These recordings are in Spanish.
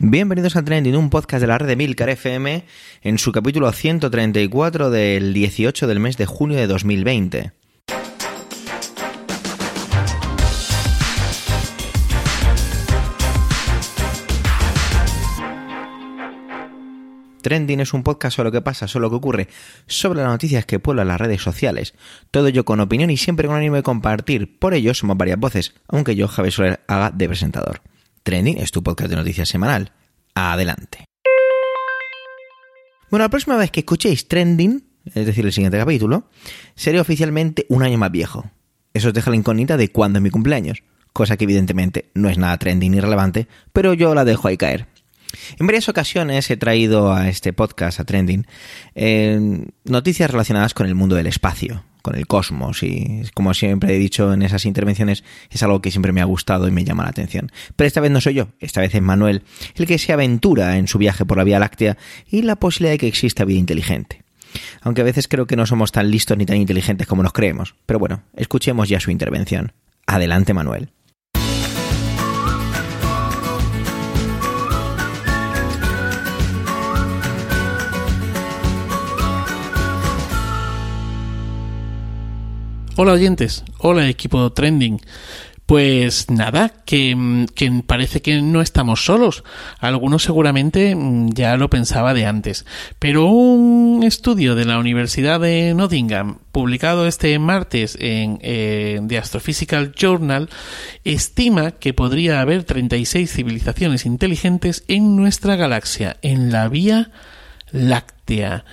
Bienvenidos a Trending, un podcast de la red de Milcar FM en su capítulo 134 del 18 del mes de junio de 2020. Trending es un podcast sobre lo que pasa, sobre lo que ocurre, sobre las noticias que pueblan las redes sociales. Todo ello con opinión y siempre con ánimo de compartir. Por ello somos varias voces, aunque yo, Javier Soler, haga de presentador. Trending es tu podcast de noticias semanal. Adelante. Bueno, la próxima vez que escuchéis Trending, es decir, el siguiente capítulo, seré oficialmente un año más viejo. Eso os deja la incógnita de cuándo es mi cumpleaños, cosa que evidentemente no es nada trending ni relevante, pero yo la dejo ahí caer. En varias ocasiones he traído a este podcast, a Trending, eh, noticias relacionadas con el mundo del espacio, con el cosmos y como siempre he dicho en esas intervenciones es algo que siempre me ha gustado y me llama la atención. Pero esta vez no soy yo, esta vez es Manuel el que se aventura en su viaje por la Vía Láctea y la posibilidad de que exista vida inteligente. Aunque a veces creo que no somos tan listos ni tan inteligentes como nos creemos. Pero bueno, escuchemos ya su intervención. Adelante Manuel. Hola oyentes, hola equipo trending. Pues nada, que, que, parece que no estamos solos. Algunos seguramente mm, ya lo pensaba de antes. Pero un estudio de la Universidad de Nottingham, publicado este martes en eh, The Astrophysical Journal, estima que podría haber 36 civilizaciones inteligentes en nuestra galaxia, en la Vía Láctea.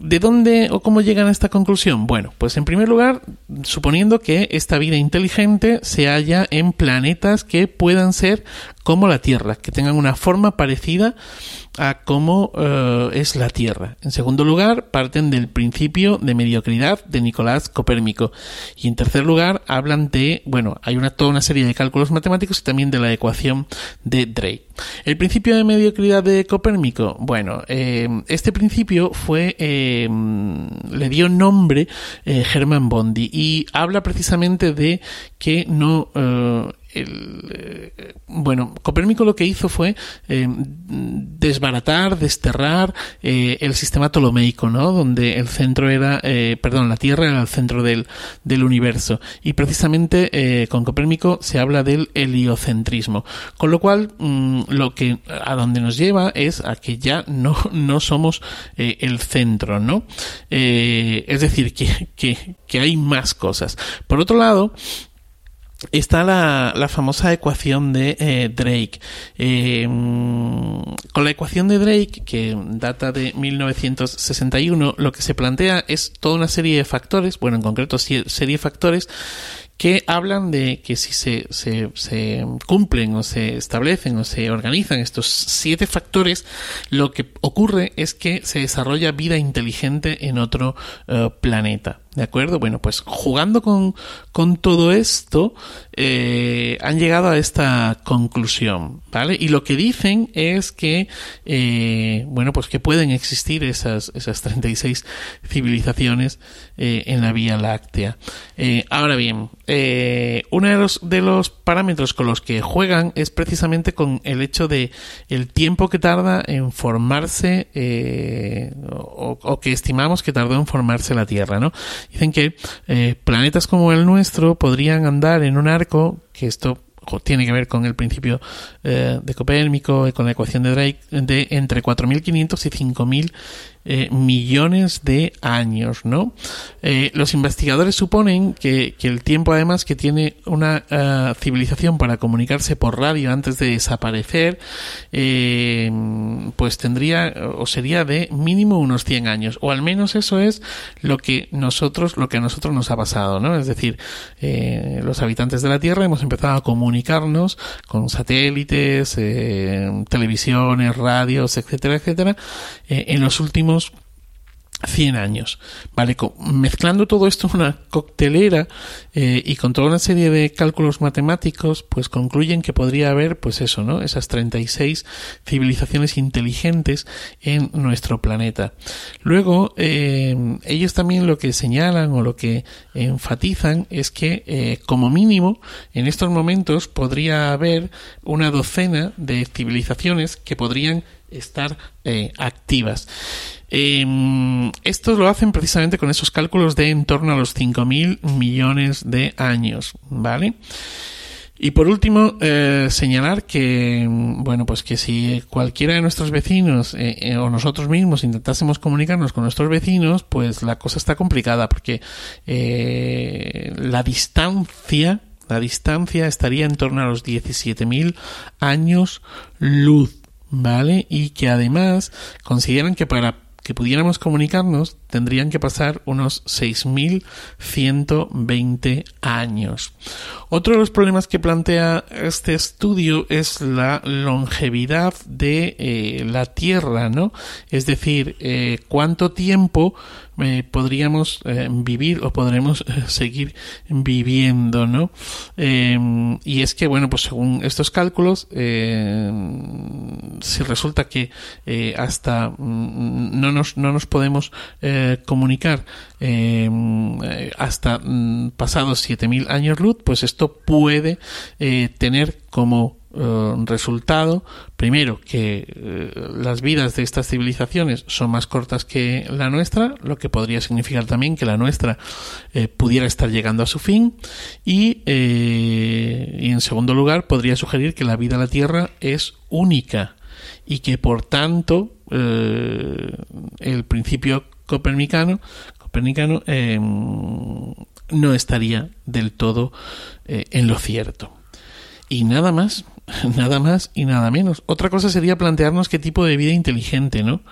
¿De dónde o cómo llegan a esta conclusión? Bueno, pues en primer lugar, suponiendo que esta vida inteligente se halla en planetas que puedan ser como la Tierra, que tengan una forma parecida a cómo uh, es la Tierra. En segundo lugar, parten del principio de mediocridad de Nicolás Copérnico. Y en tercer lugar, hablan de, bueno, hay toda una serie de cálculos matemáticos y también de la ecuación de Drake. El principio de mediocridad de Copérnico, bueno, eh, este principio fue, eh, le dio nombre eh, Hermann Bondi y habla precisamente de que no eh, bueno, Copérnico lo que hizo fue eh, desbaratar, desterrar eh, el sistema ptolomeico, ¿no? Donde el centro era, perdón, la Tierra era el centro del, del universo. Y precisamente con Copérnico se habla del heliocentrismo. Con lo cual, mmm, lo que a donde nos lleva es a que ya no, no somos el centro, ¿no? es decir, que, que hay más cosas. Por otro lado, está la, la, famosa ecuación de eh, Drake. Eh, con la ecuación de Drake, que data de 1961, lo que se plantea es toda una serie de factores, bueno, en concreto serie de factores que hablan de que si se, se, se, cumplen o se establecen o se organizan estos siete factores, lo que ocurre es que se desarrolla vida inteligente en otro uh, planeta. ¿De acuerdo? Bueno, pues jugando con, con todo esto, eh, han llegado a esta conclusión, ¿vale? Y lo que dicen es que, eh, bueno, pues que pueden existir esas, esas 36 civilizaciones eh, en la Vía Láctea. Eh, ahora bien, uno de los, de los parámetros con los que juegan es precisamente con el hecho de el tiempo que tarda en formarse o, o que estimamos que tardó en formarse la Tierra, ¿no? Dicen que eh, planetas como el nuestro podrían andar en un arco, que esto tiene que ver con el principio eh, de Copérnico y con la ecuación de Drake, de entre 4.500 y 5.000 eh, millones de años, ¿no? Eh, los investigadores suponen que, que, el tiempo además que tiene una uh, civilización para comunicarse por radio antes de desaparecer, eh, pues tendría o sería de mínimo unos 100 años, o al menos eso es lo que nosotros, lo que a nosotros nos ha pasado, ¿no? Es decir, eh, los habitantes de la Tierra hemos empezado a comunicarnos con satélites, televisiones, radios, etcétera, etcétera, en los últimos 100 años. Vale, mezclando todo esto en una coctelera eh, y con toda una serie de cálculos matemáticos, pues concluyen que podría haber, pues eso, ¿no? Esas 36 civilizaciones inteligentes en nuestro planeta. Luego, eh, ellos también lo que señalan o lo que enfatizan es que, eh, como mínimo, en estos momentos podría haber una docena de civilizaciones que podrían estar activas. Eh, lo hacen precisamente con esos cálculos de en torno a los 5.000 millones de años, ¿vale? Y por último, eh, señalar que, bueno, pues que si cualquiera de nuestros vecinos eh, eh, o nosotros mismos intentásemos comunicarnos con nuestros vecinos, pues la cosa está complicada porque la distancia, la distancia estaría en torno a los 17.000 años luz, ¿vale? Y que además consideran que para que pudiéramos comunicarnos tendrían que pasar unos 6.120 años. Otro de los problemas que plantea este estudio es la longevidad de eh, la Tierra, ¿no? Es decir, eh, cuánto tiempo eh, podríamos vivir o podremos seguir viviendo, ¿no? Em, y es que, bueno, pues según estos cálculos, si resulta que hasta mm, no nos, no nos podemos comunicar em, hasta mm, pasados 7.000 años luz, pues esto puede eh, tener como eh, resultado, primero, que eh, las vidas de estas civilizaciones son más cortas que la nuestra, lo que podría significar también que la nuestra pudiera estar llegando a su fin, y, y en segundo lugar, podría sugerir que la vida en la Tierra es única y que por tanto el principio copernicano, copernicano no estaría del todo eh, en lo cierto. Y nada más, nada más y nada menos. Otra cosa sería plantearnos qué tipo de vida inteligente, ¿no?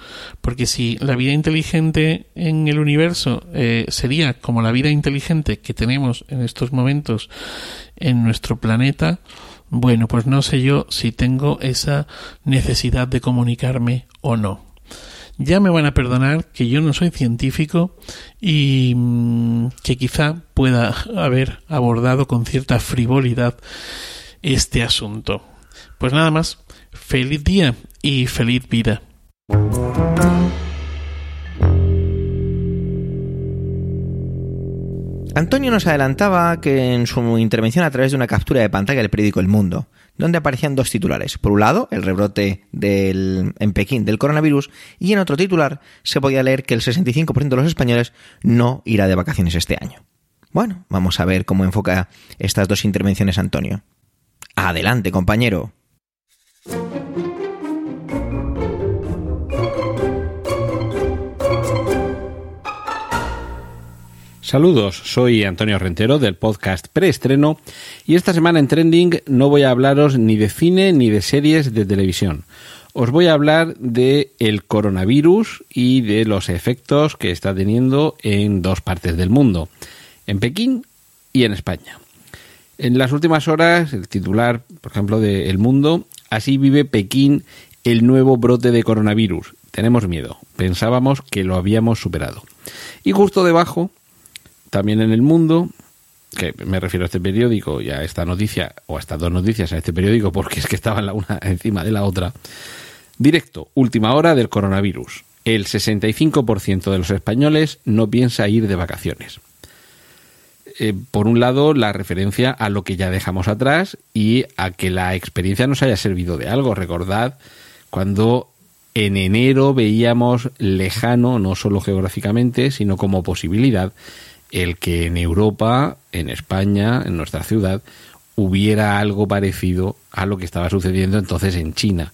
Porque si la vida inteligente en el universo eh, sería como la vida inteligente que tenemos en estos momentos en nuestro planeta, bueno, pues no sé yo si tengo esa necesidad de comunicarme o no. Ya me van a perdonar que yo no soy científico y mm, que quizá pueda haber abordado con cierta frivolidad este asunto. Pues nada más, feliz día y feliz vida. Antonio nos adelantaba que en su intervención a través de una captura de pantalla del periódico El Mundo, donde aparecían dos titulares. Por un lado, el rebrote del, en Pekín del coronavirus, y en otro titular se podía leer que el 65% de los españoles no irá de vacaciones este año. Bueno, vamos a ver cómo enfoca estas dos intervenciones Antonio. Adelante, compañero. Saludos, soy Antonio Rentero del podcast Preestreno y esta semana en Trending no voy a hablaros ni de cine ni de series de televisión. Os voy a hablar de el coronavirus y de los efectos que está teniendo en dos partes del mundo, en Pekín y en España. En las últimas horas, el titular, por ejemplo, de El Mundo, así vive Pekín el nuevo brote de coronavirus. Tenemos miedo, pensábamos que lo habíamos superado. Y justo debajo, también en el mundo, que me refiero a este periódico y a esta noticia, o a estas dos noticias a este periódico, porque es que estaban la una encima de la otra. Directo, última hora del coronavirus. El 65% de los españoles no piensa ir de vacaciones. Eh, por un lado, la referencia a lo que ya dejamos atrás y a que la experiencia nos haya servido de algo. Recordad cuando en enero veíamos lejano, no solo geográficamente, sino como posibilidad, el que en Europa, en España, en nuestra ciudad, hubiera algo parecido a lo que estaba sucediendo entonces en China,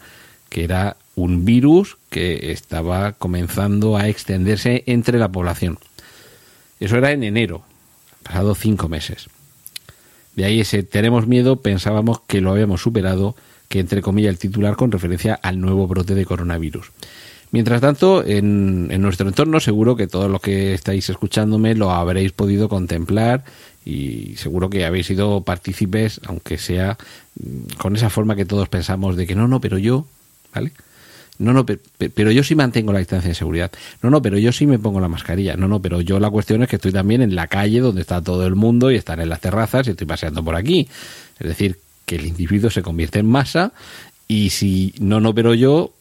que era un virus que estaba comenzando a extenderse entre la población. Eso era en enero, pasado cinco meses. De ahí ese tenemos miedo, pensábamos que lo habíamos superado, que entre comillas el titular con referencia al nuevo brote de coronavirus. Mientras tanto, en, nuestro entorno seguro que todos los que estáis escuchándome lo habréis podido contemplar y seguro que habéis sido partícipes, aunque sea mm, con esa forma que todos pensamos de que no, no, pero yo, ¿vale? No, no, pero, yo sí mantengo la distancia de seguridad. No, no, pero yo sí me pongo la mascarilla. No, no, pero yo la cuestión es que estoy también en la calle donde está todo el mundo y están en las terrazas y estoy paseando por aquí. Es decir, que el individuo se convierte en masa y si no, no, pero yo,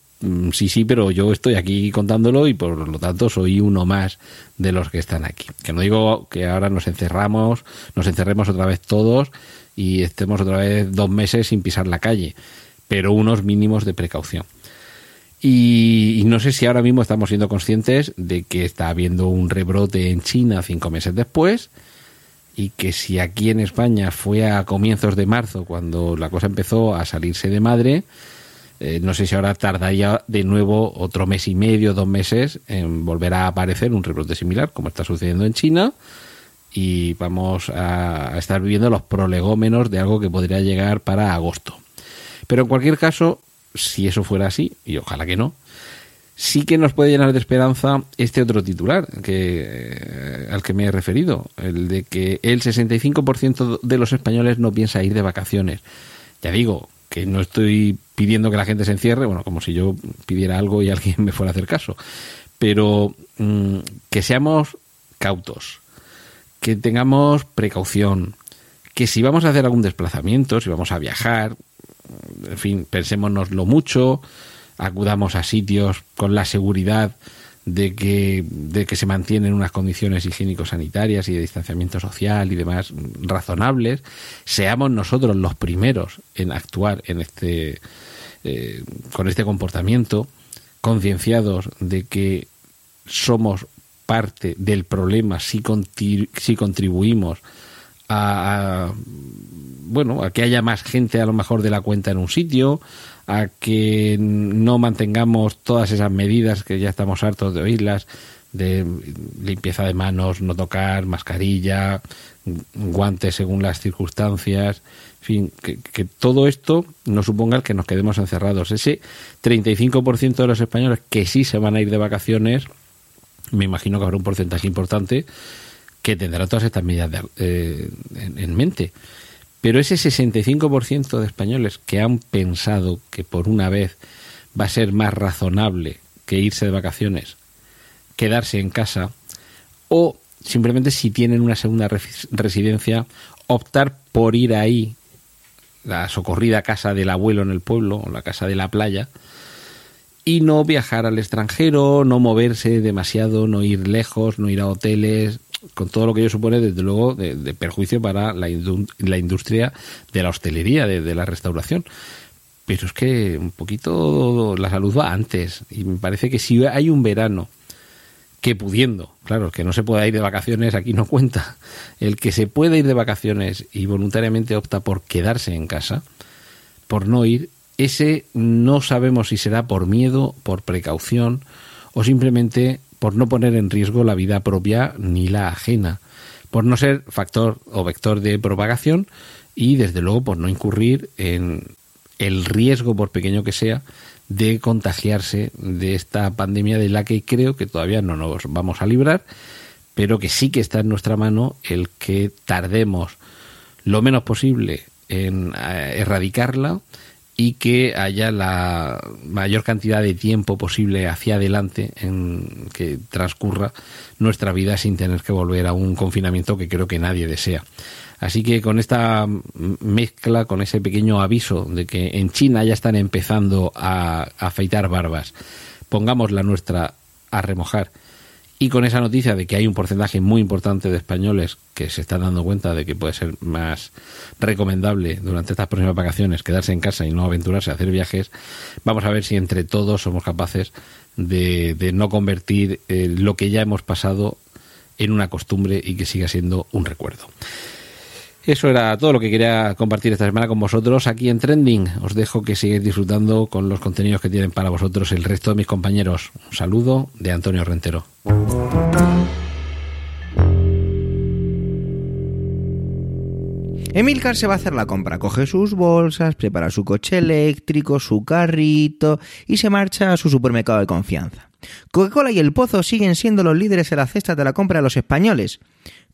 sí, sí, pero yo estoy aquí contándolo y por lo tanto soy uno más de los que están aquí. Que no digo que ahora nos encerramos, nos encerremos otra vez todos y estemos otra vez dos meses sin pisar la calle, pero unos mínimos de precaución. Y, no sé si ahora mismo estamos siendo conscientes de que está habiendo un rebrote en China cinco meses después y que si aquí en España fue a comienzos de marzo cuando la cosa empezó a salirse de madre, eh, no sé si ahora tardaría de nuevo otro mes y medio, dos meses en volver a aparecer un rebrote similar como está sucediendo en China y vamos a estar viviendo los prolegómenos de algo que podría llegar para agosto. Pero en cualquier caso, si eso fuera así, y ojalá que no, sí que nos puede llenar de esperanza este otro titular eh, al que me he referido, el de que el 65% de los españoles no piensa ir de vacaciones. Ya digo que no estoy pidiendo que la gente se encierre, bueno, como si yo pidiera algo y alguien me fuera a hacer caso, pero mm, que seamos cautos, que tengamos precaución, que si vamos a hacer algún desplazamiento, si vamos a viajar, en fin, pensémonoslo mucho, acudamos a sitios con la seguridad de que, de que se mantienen unas condiciones higiénico-sanitarias y de distanciamiento social y demás razonables, seamos nosotros los primeros en actuar en este, eh, con este comportamiento, concienciados de que somos parte del problema si, si contribuimos a, bueno, a que haya más gente a lo mejor de la cuenta en un sitio, a que no mantengamos todas esas medidas que ya estamos hartos de oírlas, de limpieza de manos, no tocar, mascarilla, guantes según las circunstancias, en fin, que, todo esto no suponga que nos quedemos encerrados. Ese 35% de los españoles que sí se van a ir de vacaciones, me imagino que habrá un porcentaje importante que tendrá todas estas medidas eh, en, mente. Pero ese 65% de españoles que han pensado que por una vez va a ser más razonable que irse de vacaciones, quedarse en casa, o simplemente si tienen una segunda residencia, optar por ir ahí, la socorrida casa del abuelo en el pueblo, o la casa de la playa, y no viajar al extranjero, no moverse demasiado, no ir lejos, no ir a hoteles, con todo lo que ello supone, desde luego, de, perjuicio para la, la, industria de la hostelería, de, la restauración. Pero es que un poquito la salud va antes. Y me parece que si hay un verano que pudiendo, claro, que no se pueda ir de vacaciones, aquí no cuenta, el que se pueda ir de vacaciones y voluntariamente opta por quedarse en casa, por no ir, ese no sabemos si será por miedo, por precaución o simplemente por no poner en riesgo la vida propia ni la ajena, por no ser factor o vector de propagación y desde luego por no incurrir en el riesgo, por pequeño que sea, de contagiarse de esta pandemia de la que creo que todavía no nos vamos a librar, pero que sí que está en nuestra mano el que tardemos lo menos posible en eh, erradicarla y que haya la mayor cantidad de tiempo posible hacia adelante en que transcurra nuestra vida sin tener que volver a un confinamiento que creo que nadie desea. Así que con esta mezcla, con ese pequeño aviso de que en China ya están empezando a afeitar barbas, pongamos la nuestra a remojar y con esa noticia de que hay un porcentaje muy importante de españoles que se están dando cuenta de que puede ser más recomendable durante estas próximas vacaciones quedarse en casa y no aventurarse a hacer viajes, vamos a ver si entre todos somos capaces de, no convertir eh, lo que ya hemos pasado en una costumbre y que siga siendo un recuerdo. Eso era todo lo que quería compartir esta semana con vosotros aquí en Trending. Os dejo que sigáis disfrutando con los contenidos que tienen para vosotros el resto de mis compañeros. Un saludo de Antonio Rentero. Emilcar se va a hacer la compra, coge sus bolsas, prepara su coche eléctrico, su carrito y se marcha a su supermercado de confianza. Coca-Cola y el Pozo siguen siendo los líderes en la cesta de la compra de los españoles,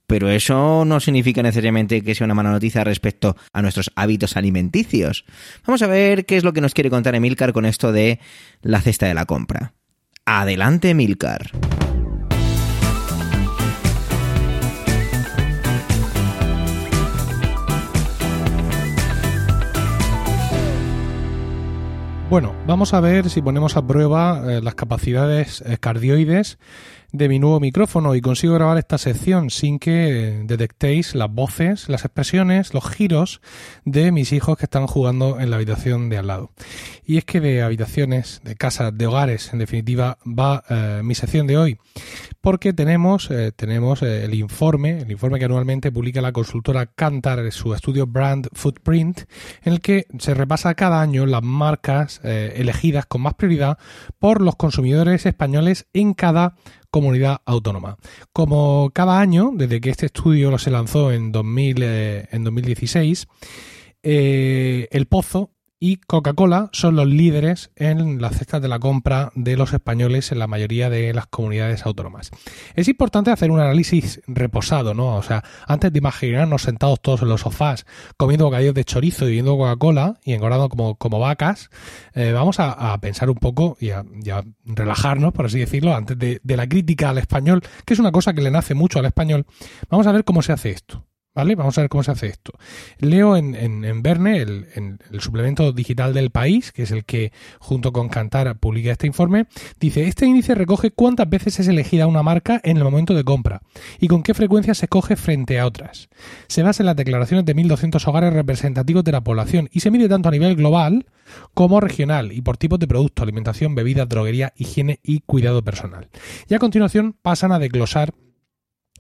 pero eso no significa necesariamente que sea una mala noticia respecto a nuestros hábitos alimenticios. Vamos a ver qué es lo que nos quiere contar Emilcar con esto de la cesta de la compra. Adelante, Emilcar. Bueno, vamos a ver si ponemos a prueba eh, las capacidades cardioides de mi nuevo micrófono y consigo grabar esta sección sin que detectéis las voces, las expresiones, los giros de mis hijos que están jugando en la habitación de al lado. Y es que de habitaciones, de casas, de hogares, en definitiva, va eh, mi sección de hoy. Porque tenemos, eh, tenemos eh, el informe, el informe que anualmente publica la consultora Kantar, su estudio Brand Footprint, en el que se repasa cada año las marcas elegidas con más prioridad por los consumidores españoles en cada comunidad autónoma. Como cada año, desde que este estudio se lanzó en, 2000, eh, en 2016, eh, el Pozo y Coca-Cola son los líderes en las cestas de la compra de los españoles en la mayoría de las comunidades autónomas. Es importante hacer un análisis reposado, ¿no? O sea, antes de imaginarnos sentados todos en los sofás comiendo bocadillos de chorizo y bebiendo Coca-Cola y engordando como, vacas, eh, vamos a, pensar un poco y a, relajarnos, por así decirlo, antes de la crítica al español, que es una cosa que le nace mucho al español. Vamos a ver cómo se hace esto. ¿Vale? Vamos a ver cómo se hace esto. Leo en, Verne, el, en el suplemento digital del país, que es el que junto con Cantar publica este informe, dice, este índice recoge cuántas veces es elegida una marca en el momento de compra y con qué frecuencia se coge frente a otras. Se basa en las declaraciones de 1.200 hogares representativos de la población y se mide tanto a nivel global como regional y por tipos de producto, alimentación, bebida, droguería, higiene y cuidado personal. Y a continuación pasan a desglosar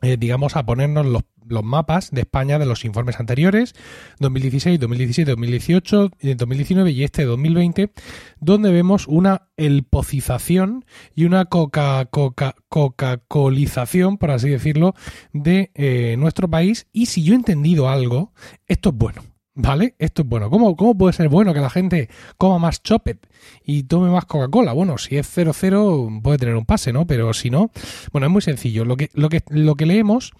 eh, digamos, a ponernos los, los, mapas de España de los informes anteriores, 2016, 2017, 2018, 2019 y este 2020, donde vemos una elpocización y una coca coca coca colización, por así decirlo, de eh, nuestro país. Y si yo he entendido algo, esto es bueno. ¿Vale? Esto es bueno. ¿Cómo, ¿Cómo puede ser bueno que la gente coma más chopet y tome más Coca-Cola? Bueno, si es 0-0 puede tener un pase, ¿no? Pero si no, bueno, es muy sencillo. Lo que, lo que, lo que leemos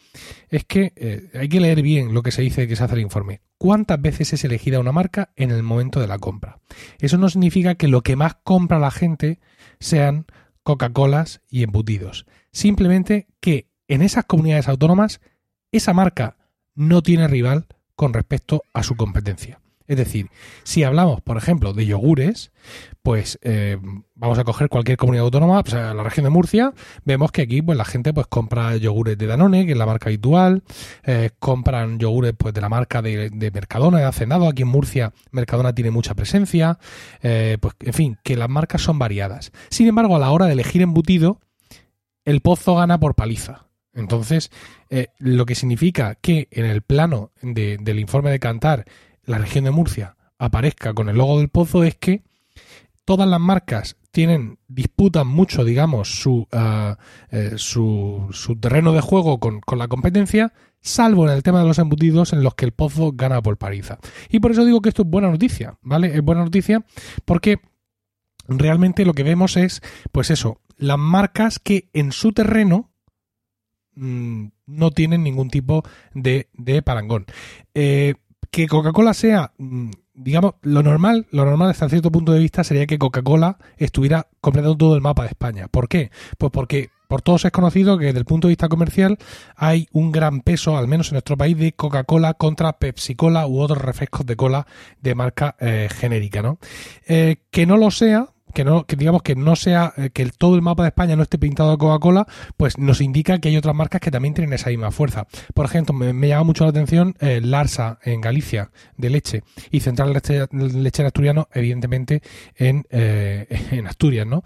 es que eh, hay que leer bien lo que se dice que se hace el informe. ¿Cuántas veces es elegida una marca en el momento de la compra? Eso no significa que lo que más compra la gente sean Coca-Colas y embutidos. Simplemente que en esas comunidades autónomas esa marca no tiene rival con respecto a su competencia. Es decir, si hablamos, por ejemplo, de yogures, pues eh, vamos a coger cualquier comunidad autónoma, pues la región de Murcia, vemos que aquí pues la gente pues compra yogures de Danone, que es la marca habitual, eh, compran yogures pues de la marca de, Mercadona, de Hacendado, aquí en Murcia Mercadona tiene mucha presencia, eh, pues en fin, que las marcas son variadas. Sin embargo, a la hora de elegir embutido, el pozo gana por paliza. Entonces, eh, lo que significa que en el plano del informe de Cantar, la región de Murcia aparezca con el logo del pozo es que todas las marcas tienen, disputan mucho, digamos, su, eh, su, su, terreno de juego con, con, la competencia, salvo en el tema de los embutidos en los que el pozo gana por pariza. Y por eso digo que esto es buena noticia, ¿vale? Es buena noticia porque realmente lo que vemos es, pues eso, las marcas que en su terreno Mm, no tienen ningún tipo de, parangón. Eh, que Coca-Cola sea, mm, digamos, lo normal, lo normal hasta cierto punto de vista sería que Coca-Cola estuviera completando todo el mapa de España. ¿Por qué? Pues porque por todos es conocido que desde el punto de vista comercial hay un gran peso, al menos en nuestro país, de Coca-Cola contra Pepsi-Cola u otros refrescos de cola de marca eh, genérica, ¿no? Eh, que no lo sea, que no, que digamos que no sea, eh, que todo el mapa de España no esté pintado de Coca-Cola, pues nos indica que hay otras marcas que también tienen esa misma fuerza. Por ejemplo, me, llama mucho la atención eh, Larsa en Galicia, de leche, y Central Leche, Lechera Asturiano, evidentemente, en, eh, en Asturias, ¿no?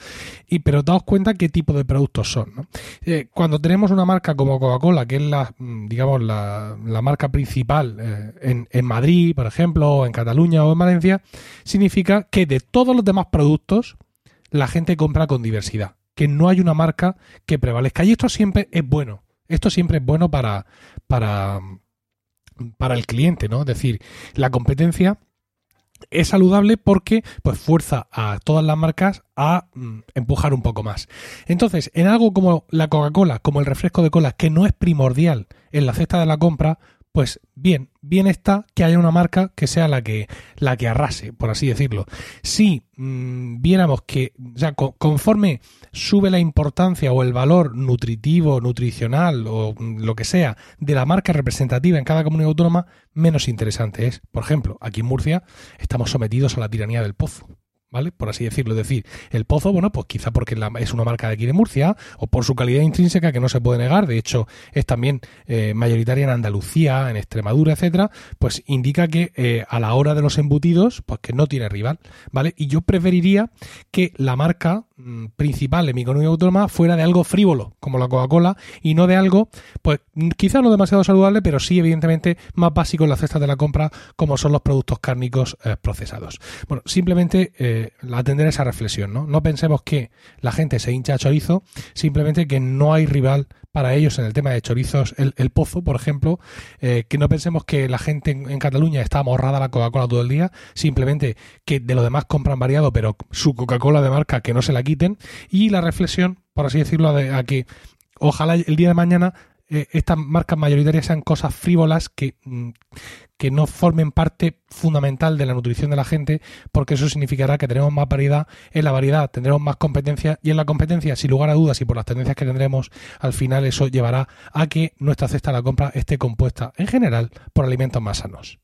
Y, pero daos cuenta qué tipo de productos son, ¿no? cuando tenemos una marca como Coca-Cola, que es la, mm, digamos, la, la marca principal en, en Madrid, por ejemplo, o en Cataluña o en Valencia, significa que de todos los demás productos, la gente compra con diversidad, que no hay una marca que prevalezca. Y esto siempre es bueno. Esto siempre es bueno para, para, para el cliente, ¿no? Es decir, la competencia es saludable porque pues fuerza a todas las marcas a mm, empujar un poco más. Entonces, en algo como la Coca-Cola, como el refresco de cola, que no es primordial en la cesta de la compra, pues bien, bien está que haya una marca que sea la que, la que arrase, por así decirlo. Si mm, viéramos que, sea, conforme sube la importancia o el valor nutritivo, nutricional o mm, lo que sea de la marca representativa en cada comunidad autónoma, menos interesante es. Por ejemplo, aquí en Murcia estamos sometidos a la tiranía del pozo. ¿Vale? Por así decirlo. Es decir, el pozo, bueno, pues quizá porque es una marca de aquí de Murcia o por su calidad intrínseca que no se puede negar. De hecho, es también eh, mayoritaria en Andalucía, en Extremadura, etcétera. Pues indica que eh, a la hora de los embutidos, pues que no tiene rival, ¿vale? Y yo preferiría que la marca principal de mi economía autónoma fuera de algo frívolo, como la Coca-Cola, y no de algo, pues quizá no demasiado saludable, pero sí, evidentemente, más básico en la cesta de la compra, como son los productos cárnicos eh, procesados. Bueno, simplemente atender esa reflexión, ¿no? No pensemos que la gente se hincha a chorizo, simplemente que no hay rival para ellos en el tema de chorizos, el, pozo, por ejemplo, eh, que no pensemos que la gente en, Cataluña está amorrada la Coca-Cola todo el día, simplemente que de lo demás compran variado, pero su Coca-Cola de marca que no se la quiten, y la reflexión, por así decirlo, a que ojalá el día de mañana eh, estas marcas mayoritarias sean cosas frívolas que, mm, que no formen parte fundamental de la nutrición de la gente, porque eso significará que tenemos más variedad, en la variedad tendremos más competencia y en la competencia, sin lugar a dudas y por las tendencias que tendremos, al final eso llevará a que nuestra cesta de la compra esté compuesta en general por alimentos más sanos.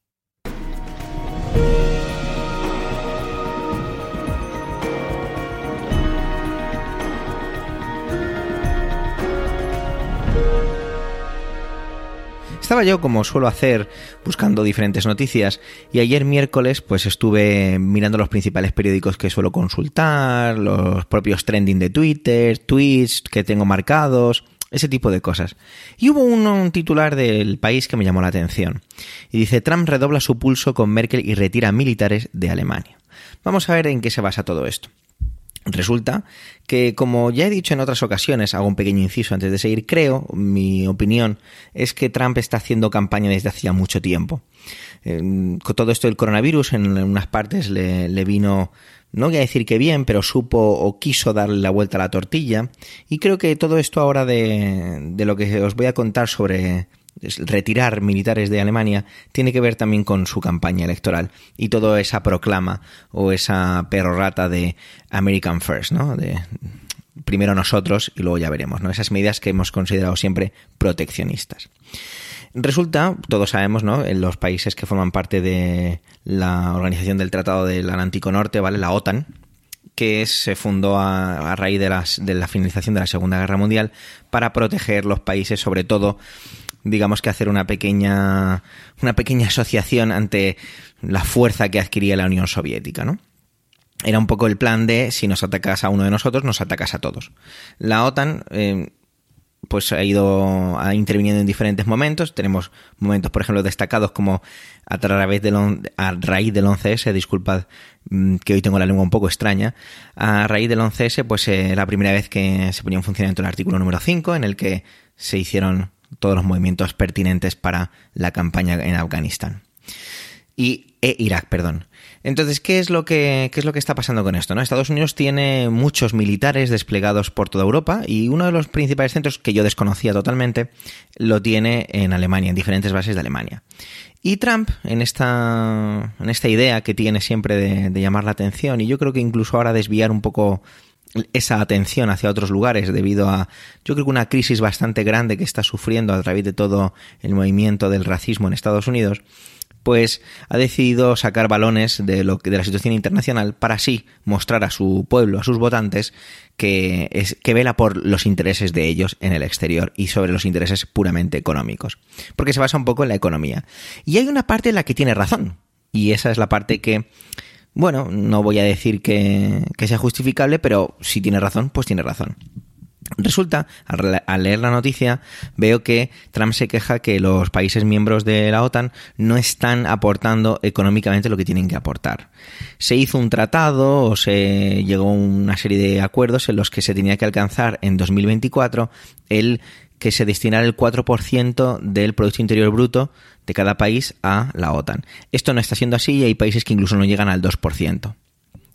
Estaba yo, como suelo hacer, buscando diferentes noticias y ayer miércoles pues estuve mirando los principales periódicos que suelo consultar, los propios trending de Twitter, tweets que tengo marcados, ese tipo de cosas. Y hubo un, titular del país que me llamó la atención. Y dice, Trump redobla su pulso con Merkel y retira militares de Alemania. Vamos a ver en qué se basa todo esto. Resulta que, como ya he dicho en otras ocasiones, hago un pequeño inciso antes de seguir, creo, mi opinión, es que Trump está haciendo campaña desde hacía mucho tiempo. con todo esto del coronavirus, en unas partes le, le vino, no voy a decir que bien, pero supo o quiso darle la vuelta a la tortilla. Y creo que todo esto ahora de, de lo que os voy a contar sobre retirar militares de Alemania tiene que ver también con su campaña electoral y toda esa proclama o esa perorata de American First, ¿no? De primero nosotros y luego ya veremos, ¿no? Esas medidas que hemos considerado siempre proteccionistas. Resulta, todos sabemos, ¿no? En los países que forman parte de la organización del Tratado del Atlántico Norte, ¿vale? La OTAN, que se fundó a, raíz de, las, de la finalización de la Segunda Guerra Mundial para proteger los países, sobre todo digamos que hacer una pequeña, una pequeña asociación ante la fuerza que adquiría la Unión Soviética, ¿no? Era un poco el plan de si nos atacas a uno de nosotros, nos atacas a todos. La OTAN eh, pues ha ido interviniendo en diferentes momentos. Tenemos momentos, por ejemplo, destacados como a través del a raíz del 11S, disculpad mm, que hoy tengo la lengua un poco extraña, a raíz del 11S, pues eh, la primera vez que se ponía en funcionamiento el artículo número 5, en el que se hicieron todos los movimientos pertinentes para la campaña en Afganistán. Y e Irak, perdón. Entonces, ¿qué es lo que qué es lo que está pasando con esto? ¿no? Estados Unidos tiene muchos militares desplegados por toda Europa y uno de los principales centros que yo desconocía totalmente lo tiene en Alemania, en diferentes bases de Alemania. Y Trump, en esta, en esta idea que tiene siempre de, de llamar la atención, y yo creo que incluso ahora desviar un poco esa atención hacia otros lugares debido a, yo creo que una crisis bastante grande que está sufriendo a través de todo el movimiento del racismo en Estados Unidos, pues ha decidido sacar balones de, lo, de la situación internacional para así mostrar a su pueblo, a sus votantes, que, es, que vela por los intereses de ellos en el exterior y sobre los intereses puramente económicos. Porque se basa un poco en la economía. Y hay una parte en la que tiene razón. Y esa es la parte que bueno, no voy a decir que, sea justificable, pero si tiene razón, pues tiene razón. Resulta, al leer la noticia, veo que Trump se queja que los países miembros de la OTAN no están aportando económicamente lo que tienen que aportar. Se hizo un tratado o se llegó a una serie de acuerdos en los que se tenía que alcanzar en 2024 el que se destinara el 4% del Producto Interior Bruto de cada país a la OTAN. Esto no está siendo así y hay países que incluso no llegan al 2%.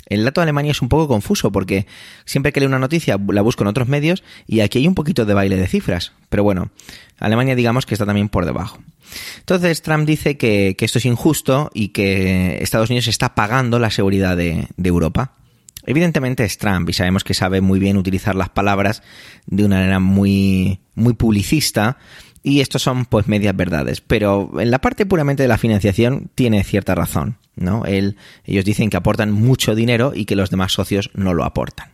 El dato de Alemania es un poco confuso porque siempre que leo una noticia la busco en otros medios y aquí hay un poquito de baile de cifras. Pero bueno, Alemania digamos que está también por debajo. Entonces Trump dice que, esto es injusto y que Estados Unidos está pagando la seguridad de, de Europa. Evidentemente es Trump y sabemos que sabe muy bien utilizar las palabras de una manera muy, muy publicista y estos son pues medias verdades, pero en la parte puramente de la financiación tiene cierta razón, ¿no? ellos dicen que aportan mucho dinero y que los demás socios no lo aportan.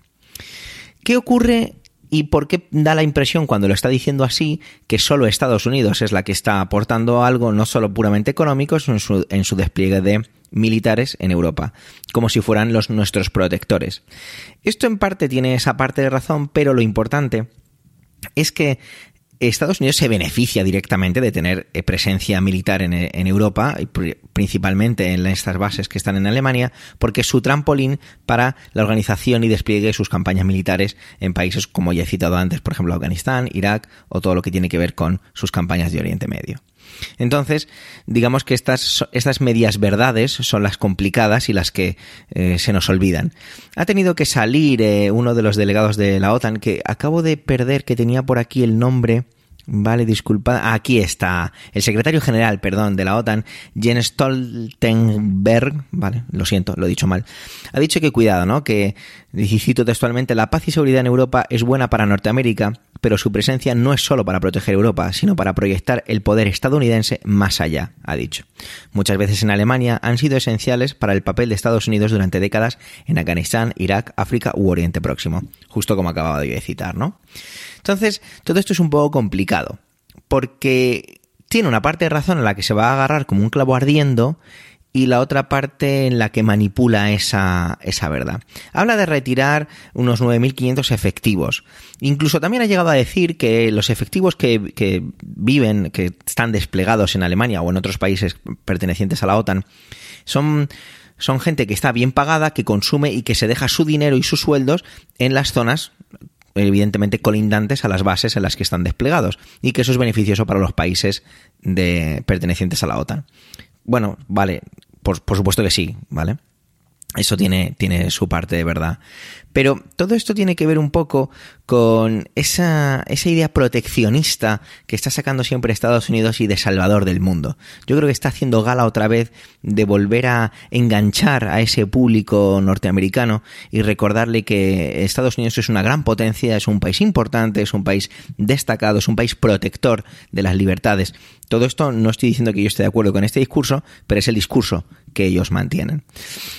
¿Qué ocurre y por qué da la impresión cuando lo está diciendo así que solo Estados Unidos es la que está aportando algo no solo puramente económico, sino en su, en su despliegue de militares en Europa, como si fueran los nuestros protectores. Esto en parte tiene esa parte de razón, pero lo importante es que Estados Unidos se beneficia directamente de tener eh, presencia militar en, Europa, principalmente en estas bases que están en Alemania, porque es su trampolín para la organización y despliegue de sus campañas militares en países como ya he citado antes, por ejemplo Afganistán, Irak o todo lo que tiene que ver con sus campañas de Oriente Medio. Entonces, digamos que estas, estas medias verdades son las complicadas y las que eh, se nos olvidan. Ha tenido que salir eh, uno de los delegados de la OTAN, que acabo de perder, que tenía por aquí el nombre. Vale, disculpa. Aquí está. El secretario general, perdón, de la OTAN, Jens Stoltenberg, vale, lo siento, lo he dicho mal, ha dicho que cuidado, ¿no? Que, y cito textualmente, la paz y seguridad en Europa es buena para Norteamérica, pero su presencia no es solo para proteger Europa, sino para proyectar el poder estadounidense más allá, ha dicho. Muchas veces en Alemania han sido esenciales para el papel de Estados Unidos durante décadas en Afganistán, Irak, África u Oriente Próximo, justo como acababa de citar, ¿no? Entonces, todo esto es un poco complicado, porque tiene una parte de razón en la que se va a agarrar como un clavo ardiendo y la otra parte en la que manipula esa, esa verdad. Habla de retirar unos 9.500 efectivos. Incluso también ha llegado a decir que los efectivos que, que viven, que están desplegados en Alemania o en otros países pertenecientes a la OTAN, son son gente que está bien pagada, que consume y que se deja su dinero y sus sueldos en las zonas evidentemente colindantes a las bases en las que están desplegados y que eso es beneficioso para los países de, pertenecientes a la OTAN. Bueno, vale, por, supuesto que sí, ¿vale? Eso tiene, tiene su parte de verdad. Pero todo esto tiene que ver un poco con esa, esa idea proteccionista que está sacando siempre Estados Unidos y de salvador del mundo. Yo creo que está haciendo gala otra vez de volver a enganchar a ese público norteamericano y recordarle que Estados Unidos es una gran potencia, es un país importante, es un país destacado, es un país protector de las libertades. Todo esto no estoy diciendo que yo esté de acuerdo con este discurso, pero es el discurso que ellos mantienen.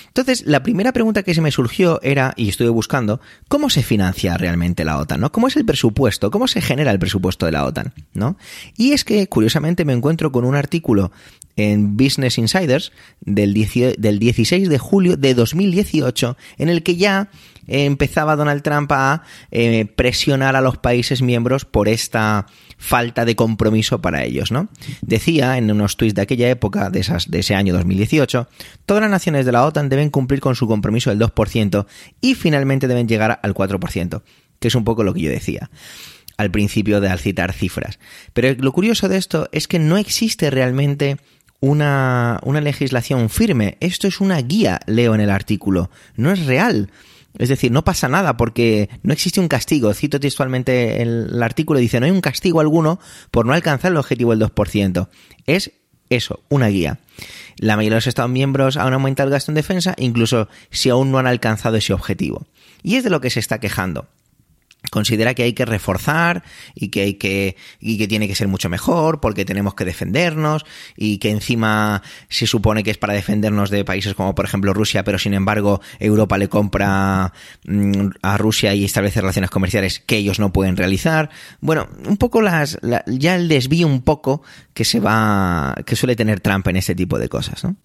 Entonces, la primera pregunta que se me surgió era, y estuve buscando, ¿cómo se financia realmente la OTAN? ¿no? ¿Cómo es el presupuesto? ¿Cómo se genera el presupuesto de la OTAN? ¿no? Y es que, curiosamente, me encuentro con un artículo en Business Insiders del, 16 de julio de 2018 en el que ya empezaba Donald Trump a eh, presionar a los países miembros por esta falta de compromiso para ellos, ¿no? Decía en unos tweets de aquella época, de, esas, de ese año 2018, todas las naciones de la OTAN deben cumplir con su compromiso del 2% y finalmente deben llegar al 4%, que es un poco lo que yo decía al principio de al citar cifras. Pero lo curioso de esto es que no existe realmente una, una legislación firme. Esto es una guía, leo en el artículo. No es real. Es decir, no pasa nada porque no existe un castigo. Cito textualmente el, artículo, dice, no hay un castigo alguno por no alcanzar el objetivo del 2%. Es eso, una guía. La mayoría de los Estados miembros han aumentado el gasto en defensa, incluso si aún no han alcanzado ese objetivo. Y es de lo que se está quejando considera que hay que reforzar y que hay que y que tiene que ser mucho mejor porque tenemos que defendernos y que encima se supone que es para defendernos de países como por ejemplo Rusia pero sin embargo Europa le compra mm, a Rusia y establece relaciones comerciales que ellos no pueden realizar bueno un poco las ya el desvío un poco que se va que suele tener Trump en este tipo de cosas ¿no?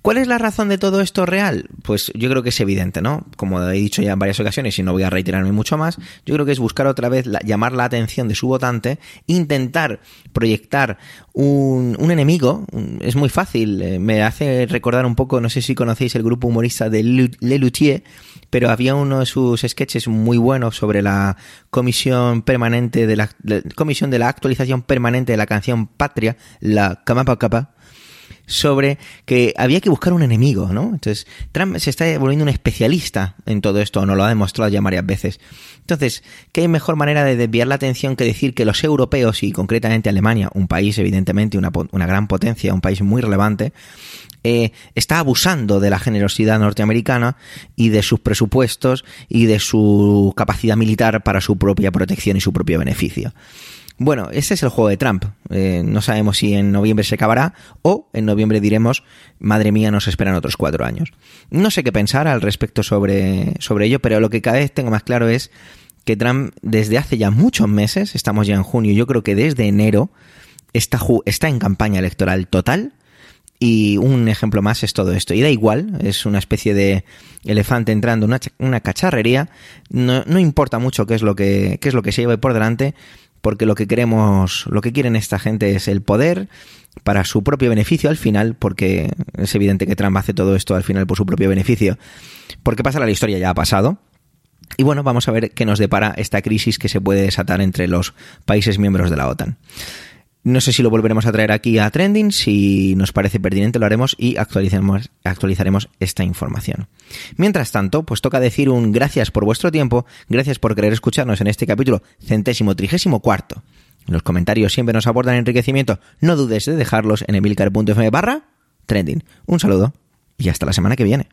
¿Cuál es la razón de todo esto real? Pues yo creo que es evidente, ¿no? Como he dicho ya en varias ocasiones y no voy a reiterarme mucho más, yo creo que es buscar otra vez llamar la atención de su votante, intentar proyectar un, enemigo, es muy fácil, eh, me hace recordar un poco, no sé si conocéis el grupo humorista de Le pero había uno de sus sketches muy buenos sobre la comisión permanente de la, la comisión de la actualización permanente de la canción Patria, la Kamapa Kapa, sobre que había que buscar un enemigo, ¿no? Entonces, Trump se está volviendo un especialista en todo esto, nos lo ha demostrado ya varias veces. Entonces, ¿qué mejor manera de desviar la atención que decir que los europeos y concretamente Alemania, un país evidentemente una, una gran potencia, un país muy relevante, eh, está abusando de la generosidad norteamericana y de sus presupuestos y de su capacidad militar para su propia protección y su propio beneficio. Bueno, ese es el juego de Trump. Eh, no sabemos si en noviembre se acabará o en noviembre diremos, madre mía, nos esperan otros cuatro años. No sé qué pensar al respecto sobre, sobre ello, pero lo que cada vez tengo más claro es que Trump desde hace ya muchos meses, estamos ya en junio, yo creo que desde enero, está, está en campaña electoral total y un ejemplo más es todo esto. Y da igual, es una especie de elefante entrando en una, una cacharrería. No, no, importa mucho qué es lo que, qué es lo que se lleve por delante, porque lo que queremos, lo que quieren esta gente es el poder para su propio beneficio al final, porque es evidente que Trump hace todo esto al final por su propio beneficio, porque pasa la historia ya ha pasado. Y bueno, vamos a ver qué nos depara esta crisis que se puede desatar entre los países miembros de la OTAN. No sé si lo volveremos a traer aquí a Trending, si nos parece pertinente lo haremos y actualizaremos, esta información. Mientras tanto, pues toca decir un gracias por vuestro tiempo, gracias por querer escucharnos en este capítulo centésimo trigésimo cuarto. Los comentarios siempre nos aportan enriquecimiento, no dudes de dejarlos en emilcar.fm barra trending. Un saludo y hasta la semana que viene.